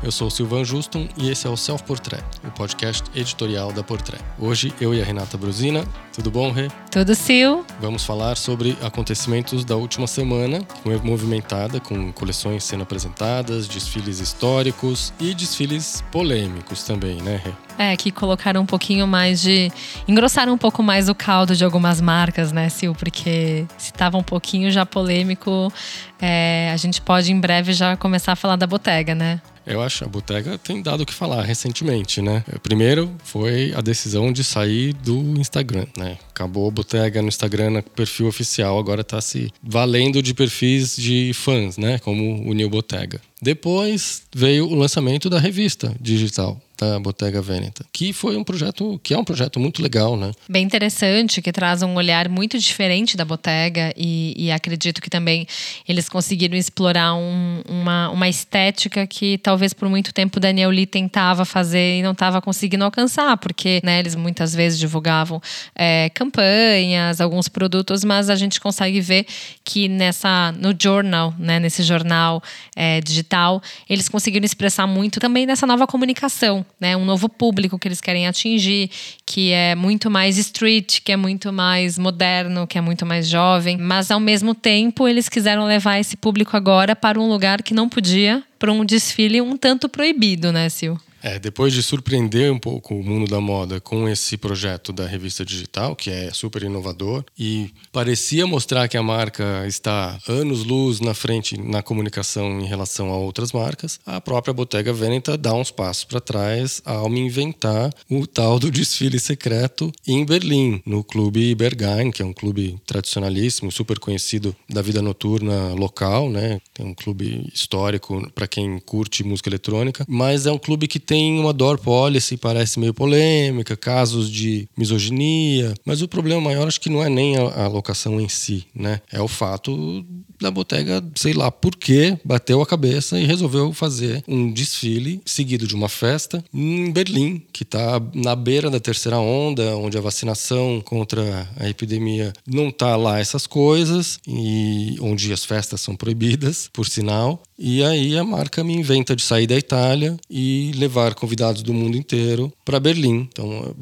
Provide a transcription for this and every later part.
Eu sou o Silvan Juston e esse é o Self Portrait, o podcast editorial da Portrait. Hoje eu e a Renata Brusina. Tudo bom, Rê? Tudo, Sil. Vamos falar sobre acontecimentos da última semana, movimentada com coleções sendo apresentadas, desfiles históricos e desfiles polêmicos também, né, Rê? É, que colocaram um pouquinho mais de. engrossaram um pouco mais o caldo de algumas marcas, né, Sil? Porque se estava um pouquinho já polêmico, é, a gente pode em breve já começar a falar da botega, né? Eu acho a Botega tem dado o que falar recentemente, né? Primeiro foi a decisão de sair do Instagram, né? Acabou a Botega no Instagram, no perfil oficial, agora está se valendo de perfis de fãs, né? Como o New Botega. Depois veio o lançamento da revista digital da Bottega Veneta, que foi um projeto que é um projeto muito legal, né? Bem interessante, que traz um olhar muito diferente da Bottega e, e acredito que também eles conseguiram explorar um, uma, uma estética que talvez por muito tempo Daniel Lee tentava fazer e não estava conseguindo alcançar, porque né, eles muitas vezes divulgavam é, campanhas, alguns produtos, mas a gente consegue ver que nessa no journal, né, nesse jornal é, digital, eles conseguiram expressar muito também nessa nova comunicação né, um novo público que eles querem atingir, que é muito mais street, que é muito mais moderno, que é muito mais jovem, mas ao mesmo tempo eles quiseram levar esse público agora para um lugar que não podia, para um desfile um tanto proibido, né, Sil? É, depois de surpreender um pouco o mundo da moda com esse projeto da revista digital, que é super inovador, e parecia mostrar que a marca está anos-luz na frente na comunicação em relação a outras marcas, a própria Bottega Veneta dá uns passos para trás ao me inventar o tal do desfile secreto em Berlim, no Clube Berghain, que é um clube tradicionalíssimo, super conhecido da vida noturna local, né? Tem um clube histórico para quem curte música eletrônica, mas é um clube que tem uma door policy, parece meio polêmica, casos de misoginia, mas o problema maior acho que não é nem a, a locação em si, né? É o fato da Bottega, sei lá por que, bateu a cabeça e resolveu fazer um desfile seguido de uma festa em Berlim, que está na beira da terceira onda, onde a vacinação contra a epidemia não está lá essas coisas e onde as festas são proibidas, por sinal. E aí a marca me inventa de sair da Itália e levar convidados do mundo inteiro para Berlim. Então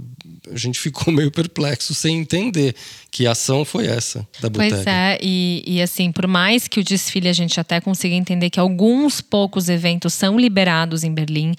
a gente ficou meio perplexo sem entender que ação foi essa da Bottega. Pois é, e, e assim, por mais que o desfile a gente até consiga entender que alguns poucos eventos são liberados em Berlim,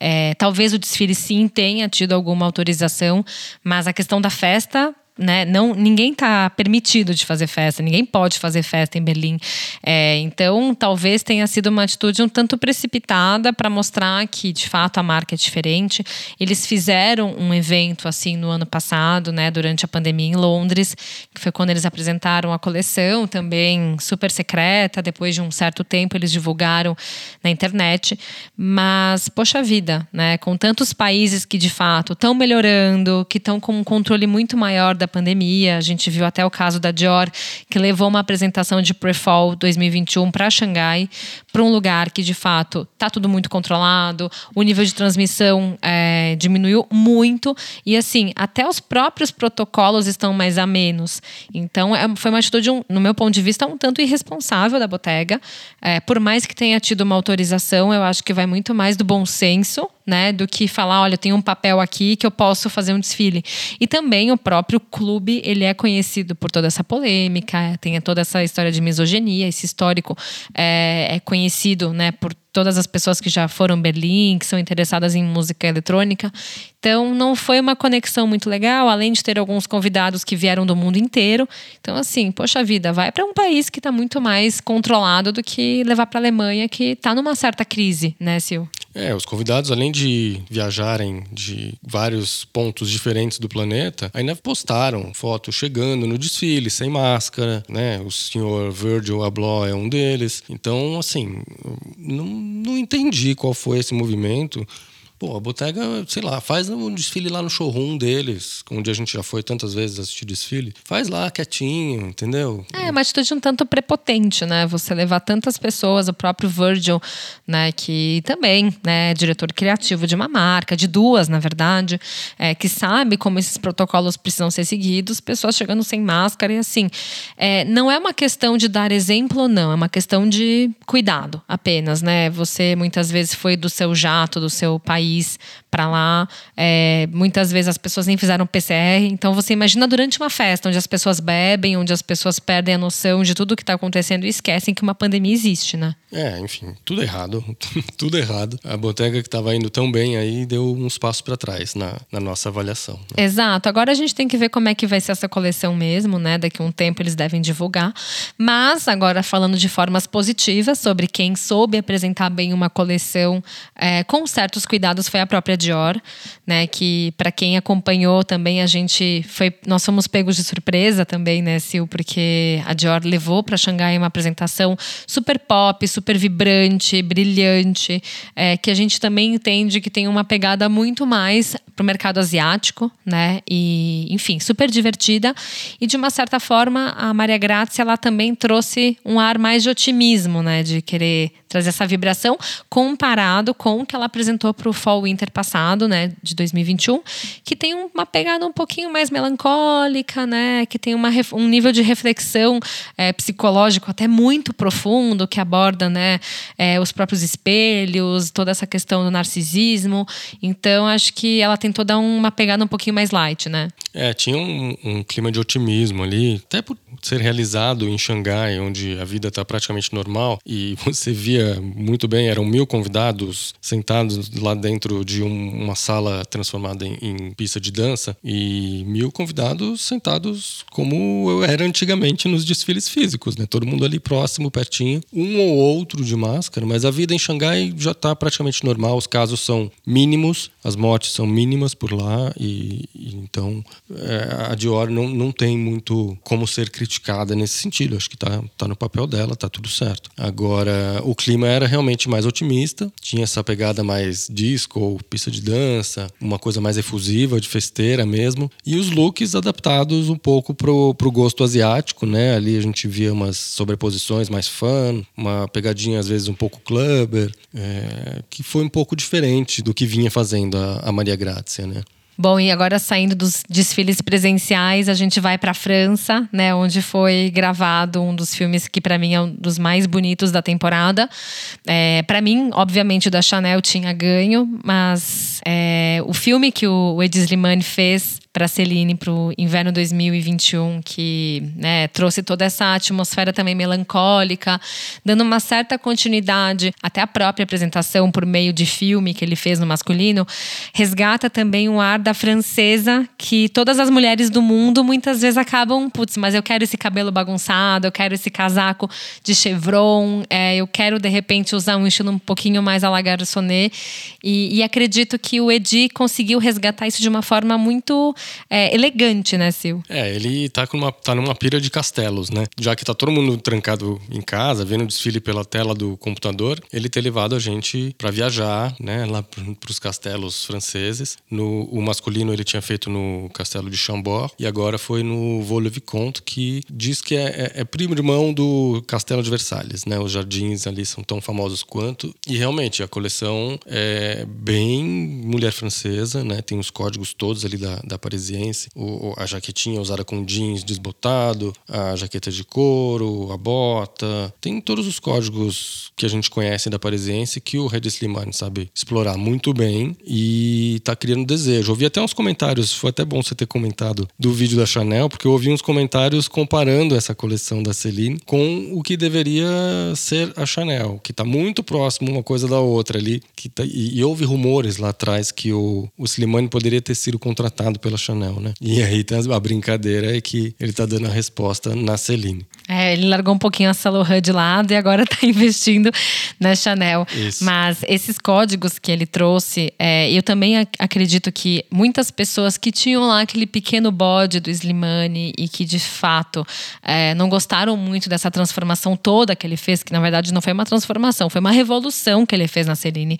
é, talvez o desfile sim tenha tido alguma autorização, mas a questão da festa né? Não, ninguém está permitido de fazer festa, ninguém pode fazer festa em Berlim. É, então, talvez tenha sido uma atitude um tanto precipitada para mostrar que, de fato, a marca é diferente. Eles fizeram um evento assim no ano passado, né? Durante a pandemia em Londres, que foi quando eles apresentaram a coleção, também super secreta. Depois de um certo tempo, eles divulgaram na internet. Mas, poxa vida, né? Com tantos países que, de fato, estão melhorando, que estão com um controle muito maior da da pandemia. A gente viu até o caso da Dior, que levou uma apresentação de Pre-Fall 2021 para Xangai, para um lugar que de fato está tudo muito controlado, o nível de transmissão é, diminuiu muito e assim até os próprios protocolos estão mais a menos. Então é, foi uma atitude, um, no meu ponto de vista, um tanto irresponsável da Bottega. É, por mais que tenha tido uma autorização, eu acho que vai muito mais do bom senso né, do que falar, olha, eu tenho um papel aqui que eu posso fazer um desfile. E também o próprio clube, ele é conhecido por toda essa polêmica, tem toda essa história de misoginia, esse histórico é, é conhecido, né, por todas as pessoas que já foram Berlim, que são interessadas em música eletrônica. Então, não foi uma conexão muito legal, além de ter alguns convidados que vieram do mundo inteiro. Então, assim, poxa vida, vai para um país que está muito mais controlado do que levar para a Alemanha, que está numa certa crise, né, Sil? É, os convidados, além de viajarem de vários pontos diferentes do planeta, ainda postaram fotos chegando no desfile, sem máscara, né? O senhor Virgil Abloh é um deles. Então, assim, não, não entendi qual foi esse movimento Pô, a Bottega, sei lá, faz um desfile lá no showroom deles, onde a gente já foi tantas vezes assistir desfile. Faz lá quietinho, entendeu? É, uma atitude um tanto prepotente, né? Você levar tantas pessoas, o próprio Virgil, né, que também né, é diretor criativo de uma marca, de duas, na verdade, é, que sabe como esses protocolos precisam ser seguidos, pessoas chegando sem máscara e assim. É, não é uma questão de dar exemplo ou não, é uma questão de cuidado apenas, né? Você muitas vezes foi do seu jato, do seu país para lá. É, muitas vezes as pessoas nem fizeram PCR. Então você imagina durante uma festa onde as pessoas bebem, onde as pessoas perdem a noção de tudo que está acontecendo e esquecem que uma pandemia existe, né? É, enfim, tudo errado. tudo errado. A Bottega que estava indo tão bem aí deu uns passos para trás na, na, nossa avaliação. Né? Exato. Agora a gente tem que ver como é que vai ser essa coleção mesmo, né? Daqui a um tempo eles devem divulgar. Mas agora falando de formas positivas sobre quem soube apresentar bem uma coleção é, com certos cuidados foi a própria Dior, né? Que para quem acompanhou também a gente foi, nós fomos pegos de surpresa também, né, Sil, porque a Dior levou para Xangai uma apresentação super pop, super vibrante, brilhante, é, que a gente também entende que tem uma pegada muito mais para o mercado asiático, né? E enfim, super divertida e de uma certa forma a Maria Grazia ela também trouxe um ar mais de otimismo, né? De querer trazer essa vibração comparado com o que ela apresentou para o Fall Winter passado, né, de 2021, que tem uma pegada um pouquinho mais melancólica, né, que tem uma, um nível de reflexão é, psicológico até muito profundo, que aborda, né, é, os próprios espelhos, toda essa questão do narcisismo. Então, acho que ela tem toda uma pegada um pouquinho mais light, né? É, tinha um, um clima de otimismo ali, até por ser realizado em Xangai, onde a vida está praticamente normal e você via muito bem, eram mil convidados sentados lá dentro de um, uma sala transformada em, em, pista de dança e mil convidados sentados como era antigamente nos desfiles físicos, né? Todo mundo ali próximo, pertinho, um ou outro de máscara, mas a vida em Xangai já está praticamente normal, os casos são mínimos, as mortes são mínimas por lá e, e então é, a Dior não, não tem muito como ser criticada nesse sentido. Acho que está tá no papel dela, tá tudo certo. Agora, o clima era realmente mais otimista, tinha essa pegada mais disco ou pista de dança, uma coisa mais efusiva, de festeira mesmo. E os looks adaptados um pouco pro, pro gosto asiático, né? Ali a gente via umas sobreposições mais fun, uma pegadinha às vezes um pouco clubber, é, que foi um pouco diferente do que vinha fazendo a, a Maria Grazia, né? Bom, e agora saindo dos desfiles presenciais, a gente vai para a França, né, onde foi gravado um dos filmes que para mim é um dos mais bonitos da temporada. É, para mim, obviamente, o da Chanel tinha ganho, mas é, o filme que o Ed Slimane fez para Celine para o inverno 2021, que né, trouxe toda essa atmosfera também melancólica, dando uma certa continuidade. Até a própria apresentação por meio de filme que ele fez no masculino, resgata também o ar da francesa que todas as mulheres do mundo muitas vezes acabam, putz, mas eu quero esse cabelo bagunçado, eu quero esse casaco de chevron, é, eu quero de repente usar um estilo um pouquinho mais à la garçonnet. E, e acredito que o Edi conseguiu resgatar isso de uma forma muito é, elegante, né, Sil? É, ele tá, com uma, tá numa pira de castelos, né? Já que tá todo mundo trancado em casa, vendo o desfile pela tela do computador, ele ter levado a gente para viajar, né, lá pros castelos franceses. No, o masculino ele tinha feito no castelo de Chambord e agora foi no Vaux-le-Vicomte, que diz que é, é, é primo irmão do castelo de Versalhes, né? Os jardins ali são tão famosos quanto. E realmente, a coleção é bem mulher francesa, né? Tem os códigos todos ali da, da parisiense, o, a jaquetinha usada com jeans desbotado, a jaqueta de couro, a bota. Tem todos os códigos que a gente conhece da parisiense que o Red Slimane sabe explorar muito bem e tá criando desejo. Ouvi até uns comentários, foi até bom você ter comentado do vídeo da Chanel, porque eu ouvi uns comentários comparando essa coleção da Celine com o que deveria ser a Chanel, que tá muito próximo uma coisa da outra ali. Que tá, e, e houve rumores lá atrás que o, o Slimane poderia ter sido contratado pela Chanel, né? E aí a brincadeira é que ele tá dando a resposta na Celine. É, ele largou um pouquinho a Saint de lado e agora está investindo na Chanel. Isso. Mas esses códigos que ele trouxe, é, eu também ac acredito que muitas pessoas que tinham lá aquele pequeno bode do Slimane e que de fato é, não gostaram muito dessa transformação toda que ele fez, que na verdade não foi uma transformação, foi uma revolução que ele fez na Celine.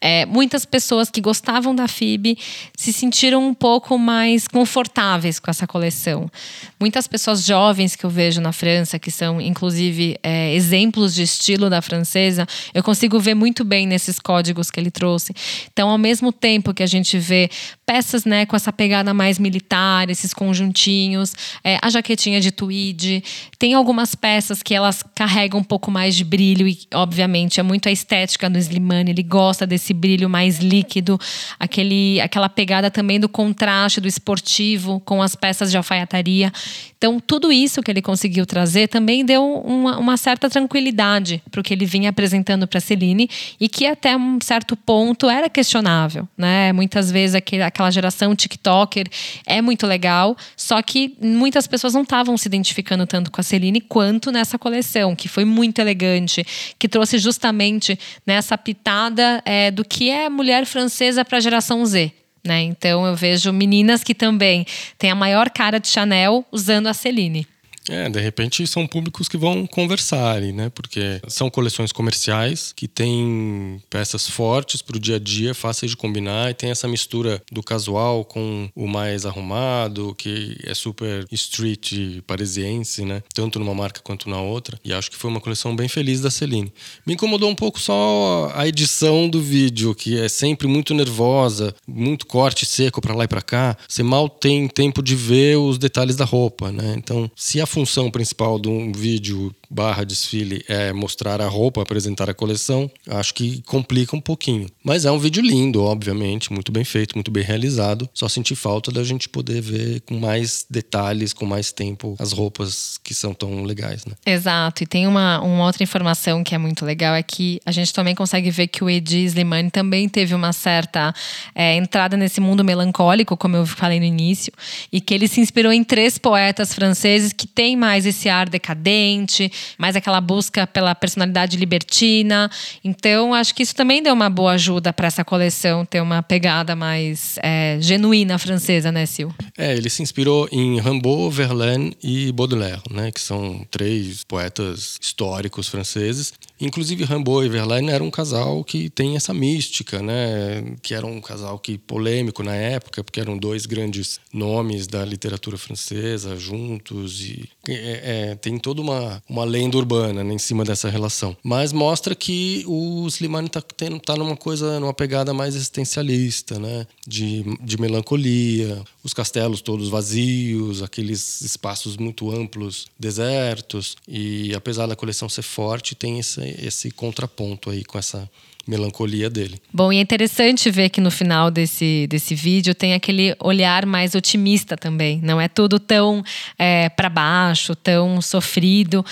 É, muitas pessoas que gostavam da FIB se sentiram um pouco mais confortáveis com essa coleção. Muitas pessoas jovens que eu vejo na França, que são inclusive é, exemplos de estilo da francesa, eu consigo ver muito bem nesses códigos que ele trouxe. Então, ao mesmo tempo que a gente vê peças né, com essa pegada mais militar, esses conjuntinhos, é, a jaquetinha de tweed, tem algumas peças que elas carregam um pouco mais de brilho e, obviamente, é muito a estética do Slimane, ele gosta desse brilho mais líquido, aquele, aquela pegada também do contraste do esportivo com as peças de alfaiataria. Então, tudo isso que ele conseguiu trazer também deu uma, uma certa tranquilidade para o que ele vinha apresentando para Celine e que até um certo ponto era questionável, né? Muitas vezes aquele, aquela geração TikToker é muito legal, só que muitas pessoas não estavam se identificando tanto com a Celine quanto nessa coleção, que foi muito elegante, que trouxe justamente nessa pitada é, do que é mulher francesa para a geração Z. Né? Então eu vejo meninas que também têm a maior cara de Chanel usando a Celine. É, de repente são públicos que vão conversar, né? Porque são coleções comerciais que têm peças fortes para o dia a dia, fáceis de combinar e tem essa mistura do casual com o mais arrumado, que é super street parisiense, né? Tanto numa marca quanto na outra. E acho que foi uma coleção bem feliz da Celine. Me incomodou um pouco só a edição do vídeo, que é sempre muito nervosa, muito corte seco para lá e para cá. Você mal tem tempo de ver os detalhes da roupa, né? Então, se a função principal de um vídeo barra desfile é mostrar a roupa, apresentar a coleção, acho que complica um pouquinho. Mas é um vídeo lindo, obviamente, muito bem feito, muito bem realizado. Só senti falta da gente poder ver com mais detalhes, com mais tempo, as roupas que são tão legais, né? Exato. E tem uma, uma outra informação que é muito legal, é que a gente também consegue ver que o Edi Slimane também teve uma certa é, entrada nesse mundo melancólico, como eu falei no início, e que ele se inspirou em três poetas franceses que têm mais esse ar decadente, mais aquela busca pela personalidade libertina. Então, acho que isso também deu uma boa ajuda para essa coleção ter uma pegada mais é, genuína francesa, né, Sil? É, ele se inspirou em Rimbaud, Verlaine e Baudelaire, né, que são três poetas históricos franceses. Inclusive, Rimbaud e Verlaine eram um casal que tem essa mística, né? Que era um casal que polêmico na época, porque eram dois grandes nomes da literatura francesa juntos e é, é, tem toda uma, uma lenda urbana né, em cima dessa relação. Mas mostra que o Slimane está tá numa coisa, numa pegada mais existencialista, né? De, de melancolia, os castelos todos vazios, aqueles espaços muito amplos, desertos. E apesar da coleção ser forte, tem esse, esse contraponto aí com essa melancolia dele. Bom, e é interessante ver que no final desse, desse vídeo tem aquele olhar mais otimista também. Não é tudo tão é, para baixo, tão sofrido.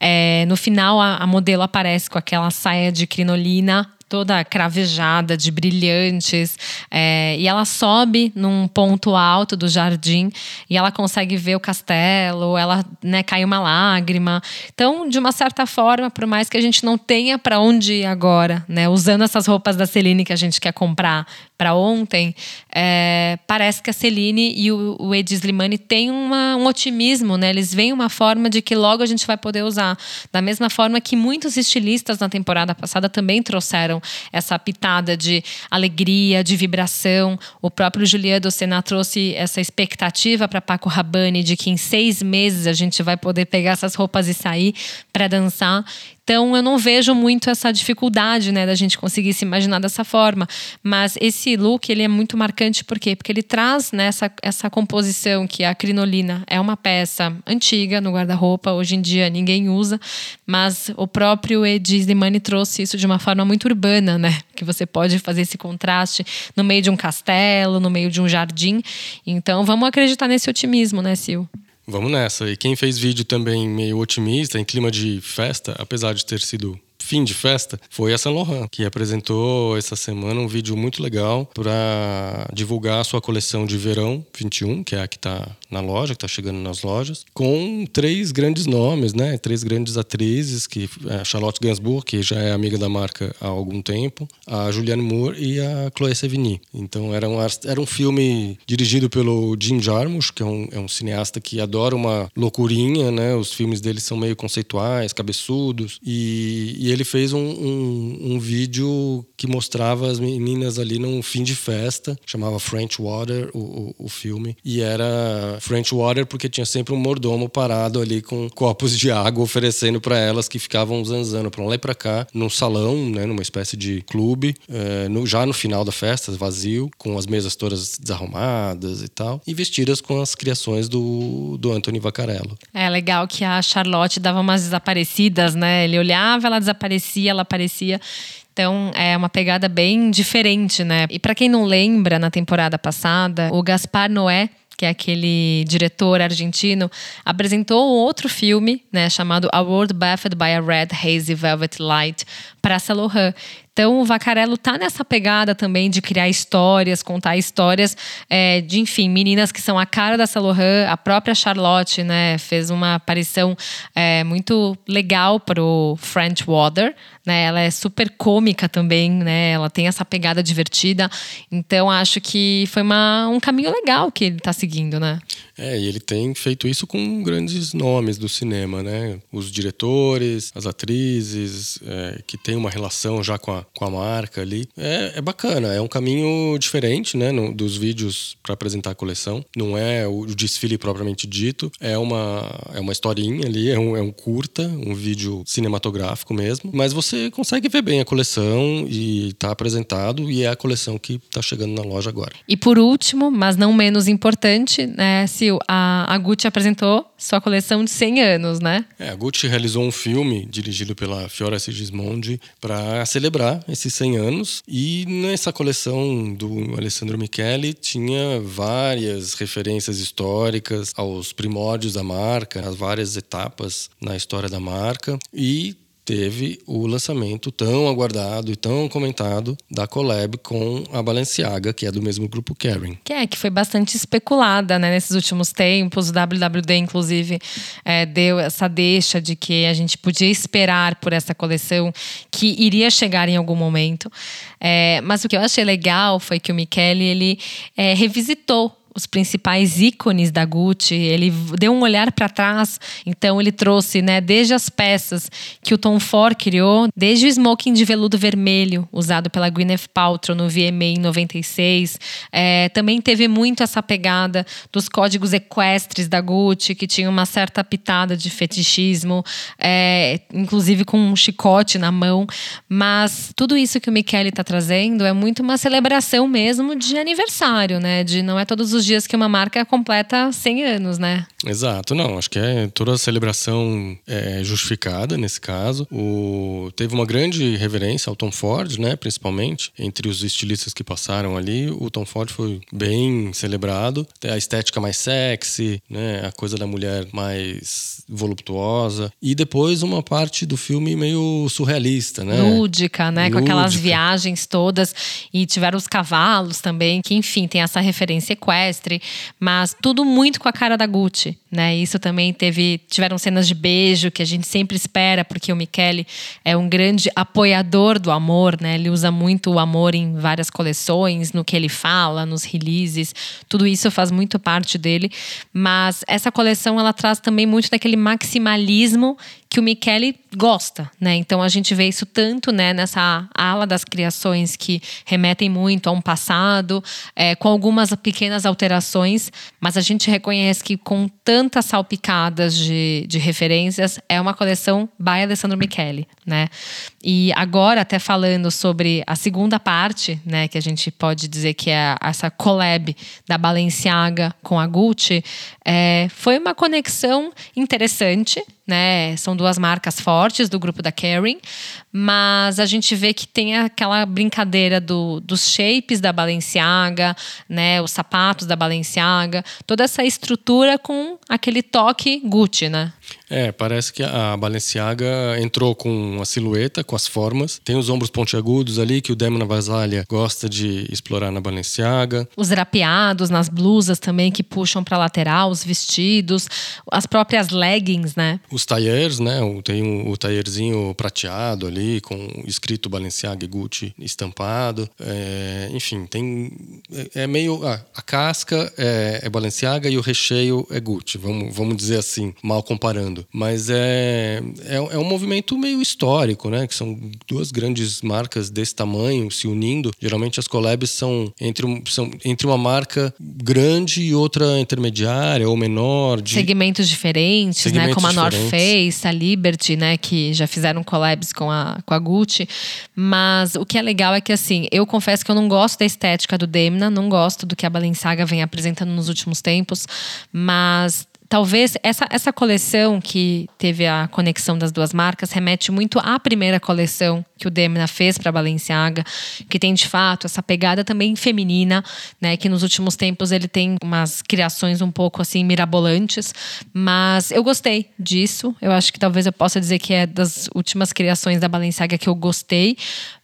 É, no final, a, a modelo aparece com aquela saia de crinolina toda cravejada de brilhantes é, e ela sobe num ponto alto do jardim e ela consegue ver o castelo ela né, cai uma lágrima. Então de uma certa forma por mais que a gente não tenha para onde ir agora né usando essas roupas da Celine que a gente quer comprar para ontem, é, parece que a Celine e o, o Edi Slimani têm uma, um otimismo, né? Eles veem uma forma de que logo a gente vai poder usar. Da mesma forma que muitos estilistas na temporada passada também trouxeram essa pitada de alegria, de vibração. O próprio Julien Dossena trouxe essa expectativa para Paco Rabanne de que em seis meses a gente vai poder pegar essas roupas e sair para dançar. Então eu não vejo muito essa dificuldade, né, da gente conseguir se imaginar dessa forma. Mas esse look ele é muito marcante por quê? Porque ele traz né, essa composição que a crinolina é uma peça antiga no guarda-roupa, hoje em dia ninguém usa, mas o próprio Edi Slimani trouxe isso de uma forma muito urbana, né? Que você pode fazer esse contraste no meio de um castelo, no meio de um jardim. Então vamos acreditar nesse otimismo, né, Sil? Vamos nessa. E quem fez vídeo também meio otimista, em clima de festa, apesar de ter sido fim de festa foi a Saint Laurent, que apresentou essa semana um vídeo muito legal para divulgar a sua coleção de verão 21, que é a que está na loja, que está chegando nas lojas, com três grandes nomes, né? Três grandes atrizes, que é a Charlotte Gainsbourg, que já é amiga da marca há algum tempo, a Julianne Moore e a Chloé Sevigny. Então era um, era um filme dirigido pelo Jim Jarmusch, que é um, é um cineasta que adora uma loucurinha, né? Os filmes dele são meio conceituais, cabeçudos, e, e ele fez um, um, um vídeo que mostrava as meninas ali num fim de festa, chamava French Water, o, o, o filme, e era French Water porque tinha sempre um mordomo parado ali com copos de água oferecendo para elas que ficavam zanzando para lá e para cá num salão, né, numa espécie de clube, é, no, já no final da festa, vazio, com as mesas todas desarrumadas e tal, e vestidas com as criações do, do Anthony Vaccarello. É legal que a Charlotte dava umas desaparecidas, né? Ele olhava, ela desaparecia, ela aparecia. Então é uma pegada bem diferente, né? E para quem não lembra, na temporada passada, o Gaspar Noé que é aquele diretor argentino, apresentou outro filme, né, chamado A World Bathed by a Red Hazy Velvet Light para Saint Laurent. Então, o Vacarello tá nessa pegada também de criar histórias, contar histórias é, de, enfim, meninas que são a cara da Laurent. A própria Charlotte, né, fez uma aparição é, muito legal pro French Water, né? Ela é super cômica também, né? Ela tem essa pegada divertida. Então, acho que foi uma, um caminho legal que ele tá seguindo, né? É, e ele tem feito isso com grandes nomes do cinema, né? Os diretores, as atrizes, é, que tem uma relação já com a, com a marca ali. É, é bacana, é um caminho diferente, né? No, dos vídeos para apresentar a coleção. Não é o, desfile propriamente dito, é uma, é uma historinha ali, é um, é um curta, um vídeo cinematográfico mesmo. Mas você consegue ver bem a coleção e tá apresentado, e é a coleção que tá chegando na loja agora. E por último, mas não menos importante, né? Se a, a Gucci apresentou sua coleção de 100 anos, né? É, a Gucci realizou um filme dirigido pela Fiora Sigismondi para celebrar esses 100 anos. E nessa coleção do Alessandro Michele tinha várias referências históricas aos primórdios da marca, as várias etapas na história da marca. E teve o lançamento tão aguardado e tão comentado da collab com a Balenciaga, que é do mesmo grupo Kering. Que é, que foi bastante especulada né, nesses últimos tempos. O WWD, inclusive, é, deu essa deixa de que a gente podia esperar por essa coleção que iria chegar em algum momento. É, mas o que eu achei legal foi que o Michele ele é, revisitou os principais ícones da Gucci. Ele deu um olhar para trás, então ele trouxe, né, desde as peças que o Tom Ford criou, desde o smoking de veludo vermelho usado pela Gwyneth Paltrow no VMA em 96. É, também teve muito essa pegada dos códigos equestres da Gucci, que tinha uma certa pitada de fetichismo, é, inclusive com um chicote na mão. Mas tudo isso que o Michele está trazendo é muito uma celebração mesmo de aniversário, né? De não é todos os dias que uma marca completa 100 anos, né? Exato, não, acho que é toda a celebração é justificada nesse caso. O, teve uma grande reverência ao Tom Ford, né, principalmente, entre os estilistas que passaram ali, o Tom Ford foi bem celebrado. A estética mais sexy, né, a coisa da mulher mais voluptuosa e depois uma parte do filme meio surrealista, né? Lúdica, né, Lúdica. com aquelas viagens todas e tiveram os cavalos também, que enfim, tem essa referência equestre mas tudo muito com a cara da Gucci, né? Isso também teve, tiveram cenas de beijo que a gente sempre espera, porque o Michele é um grande apoiador do amor, né? Ele usa muito o amor em várias coleções, no que ele fala, nos releases, tudo isso faz muito parte dele, mas essa coleção ela traz também muito daquele maximalismo que o Michele gosta, né? Então a gente vê isso tanto, né, nessa ala das criações que remetem muito a um passado, é, com algumas pequenas alterações, mas a gente reconhece que com tantas salpicadas de, de referências é uma coleção by Alessandro Michele, né? E agora até falando sobre a segunda parte, né, que a gente pode dizer que é essa collab da Balenciaga com a Gucci, é, foi uma conexão interessante, né? São duas marcas fortes do grupo da Kering, mas a gente vê que tem aquela brincadeira do, dos shapes da Balenciaga, né? Os sapatos da Balenciaga, toda essa estrutura com aquele toque Gucci, né? É, parece que a Balenciaga entrou com a silhueta, com as formas. Tem os ombros pontiagudos ali que o Demna Vasalha gosta de explorar na Balenciaga. Os drapeados nas blusas também que puxam para lateral, os vestidos, as próprias leggings, né? Os tailleurs, né? Tem o, o taillerzinho prateado ali com escrito Balenciaga e Gucci estampado. É, enfim, tem é, é meio ah, a casca é, é Balenciaga e o recheio é Gucci. Vamos, vamos dizer assim, mal comparando. Mas é, é, é um movimento meio histórico, né? Que são duas grandes marcas desse tamanho se unindo. Geralmente as collabs são entre, um, são entre uma marca grande e outra intermediária ou menor. De segmentos diferentes, segmentos né? Como a North diferentes. Face, a Liberty, né? Que já fizeram collabs com a, com a Gucci. Mas o que é legal é que, assim, eu confesso que eu não gosto da estética do Demna, não gosto do que a Balenciaga vem apresentando nos últimos tempos. Mas talvez essa, essa coleção que teve a conexão das duas marcas remete muito à primeira coleção que o Demna fez para a Balenciaga, que tem de fato essa pegada também feminina, né, que nos últimos tempos ele tem umas criações um pouco assim mirabolantes, mas eu gostei disso. Eu acho que talvez eu possa dizer que é das últimas criações da Balenciaga que eu gostei,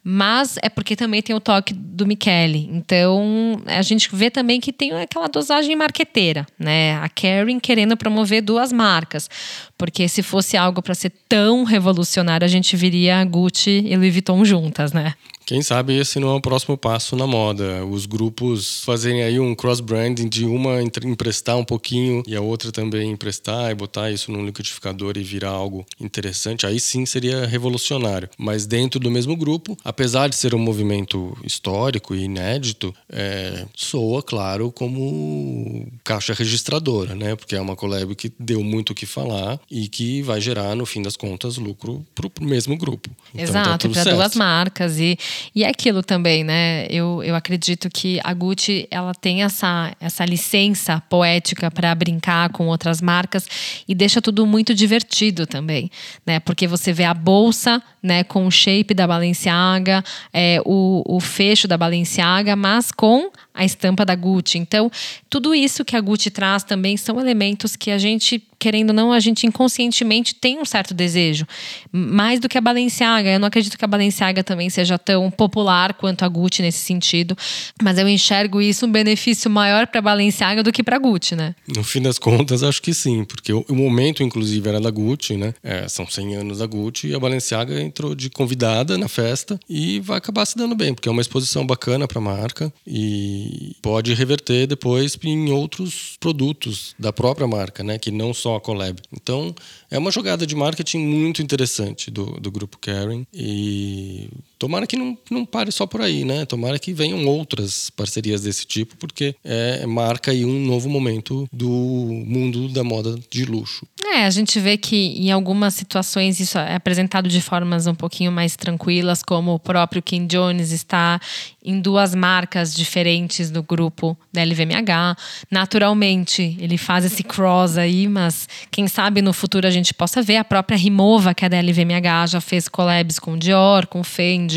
mas é porque também tem o toque do Michele. Então, a gente vê também que tem aquela dosagem marqueteira, né? A Karen querendo promover duas marcas. Porque se fosse algo para ser tão revolucionário, a gente viria Gucci e Louis Vuitton juntas, né? Quem sabe esse não é o próximo passo na moda. Os grupos fazerem aí um cross-branding de uma emprestar um pouquinho e a outra também emprestar e botar isso num liquidificador e virar algo interessante. Aí sim seria revolucionário. Mas dentro do mesmo grupo, apesar de ser um movimento histórico e inédito, é, soa, claro, como caixa registradora, né? Porque é uma collab que deu muito o que falar e que vai gerar, no fim das contas, lucro para o mesmo grupo. Então, Exato, tá para duas marcas. E e é aquilo também, né? Eu, eu acredito que a Gucci ela tem essa, essa licença poética para brincar com outras marcas e deixa tudo muito divertido também, né? Porque você vê a bolsa, né, com o shape da Balenciaga, é, o, o fecho da Balenciaga, mas com a estampa da Gucci. Então, tudo isso que a Gucci traz também são elementos que a gente, querendo ou não, a gente inconscientemente tem um certo desejo. Mais do que a Balenciaga. Eu não acredito que a Balenciaga também seja tão popular quanto a Gucci nesse sentido, mas eu enxergo isso um benefício maior para a Balenciaga do que para a Gucci, né? No fim das contas, acho que sim, porque o, momento, inclusive, era da Gucci, né? É, são 100 anos da Gucci e a Balenciaga entrou de convidada na festa e vai acabar se dando bem, porque é uma exposição bacana para a marca e pode reverter depois em outros produtos da própria marca, né? Que não só a collab. Então, é uma jogada de marketing muito interessante do, do grupo Karen e tomara que não, não pare só por aí, né? Tomara que venham outras parcerias desse tipo, porque é, marca aí um novo momento do mundo da moda de luxo. É, a gente vê que em algumas situações isso é apresentado de formas um pouquinho mais tranquilas, como o próprio Kim Jones está em duas marcas diferentes do grupo da LVMH. Naturalmente, ele faz esse cross aí, mas quem sabe no futuro a gente possa ver. A própria Rimova, que é da LVMH, já fez collabs com Dior, com Fendi.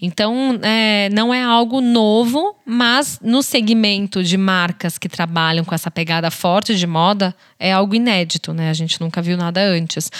Então, é, não é algo novo, mas no segmento de marcas que trabalham com essa pegada forte de moda, é algo inédito, né? A gente nunca viu nada antes.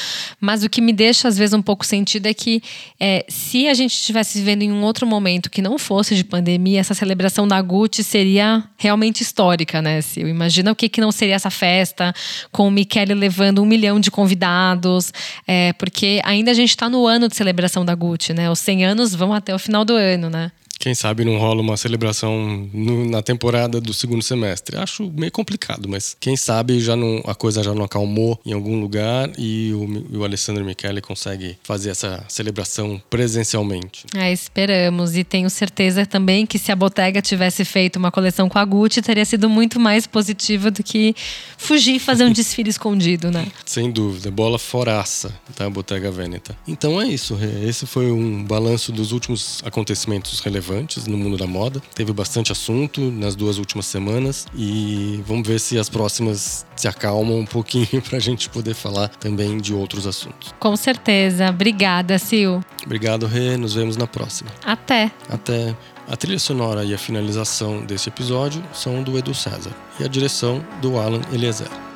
Mas o que me deixa, às vezes, um pouco sentido é que é, se a gente estivesse vivendo em um outro momento que não fosse de pandemia, essa celebração da Gucci seria realmente histórica, né? Se imagina o que, que não seria essa festa, com o Michele levando um milhão de convidados, é, porque ainda a gente está no ano de celebração da Gucci, né? Os 100 anos vão até o final do ano, né? Quem sabe não rola uma celebração no, na temporada do segundo semestre. Acho meio complicado, mas quem sabe já não, a coisa já não acalmou em algum lugar e o, o Alessandro Michele consegue fazer essa celebração presencialmente. É, esperamos. E tenho certeza também que se a Bottega tivesse feito uma coleção com a Gucci, teria sido muito mais positiva do que fugir e fazer um desfile escondido, né? Sem dúvida. Bola foraça da Bottega Veneta. Então é isso. Esse foi um balanço dos últimos acontecimentos relevantes relevantes no mundo da moda. Teve bastante assunto nas duas últimas semanas e vamos ver se as próximas se acalmam um pouquinho para a gente poder falar também de outros assuntos. Com certeza. Obrigada, Sil. Obrigado, Rê. Nos vemos na próxima. Até. Até. A trilha sonora e a finalização desse episódio são do Edu César e a direção do Alan Eliezer.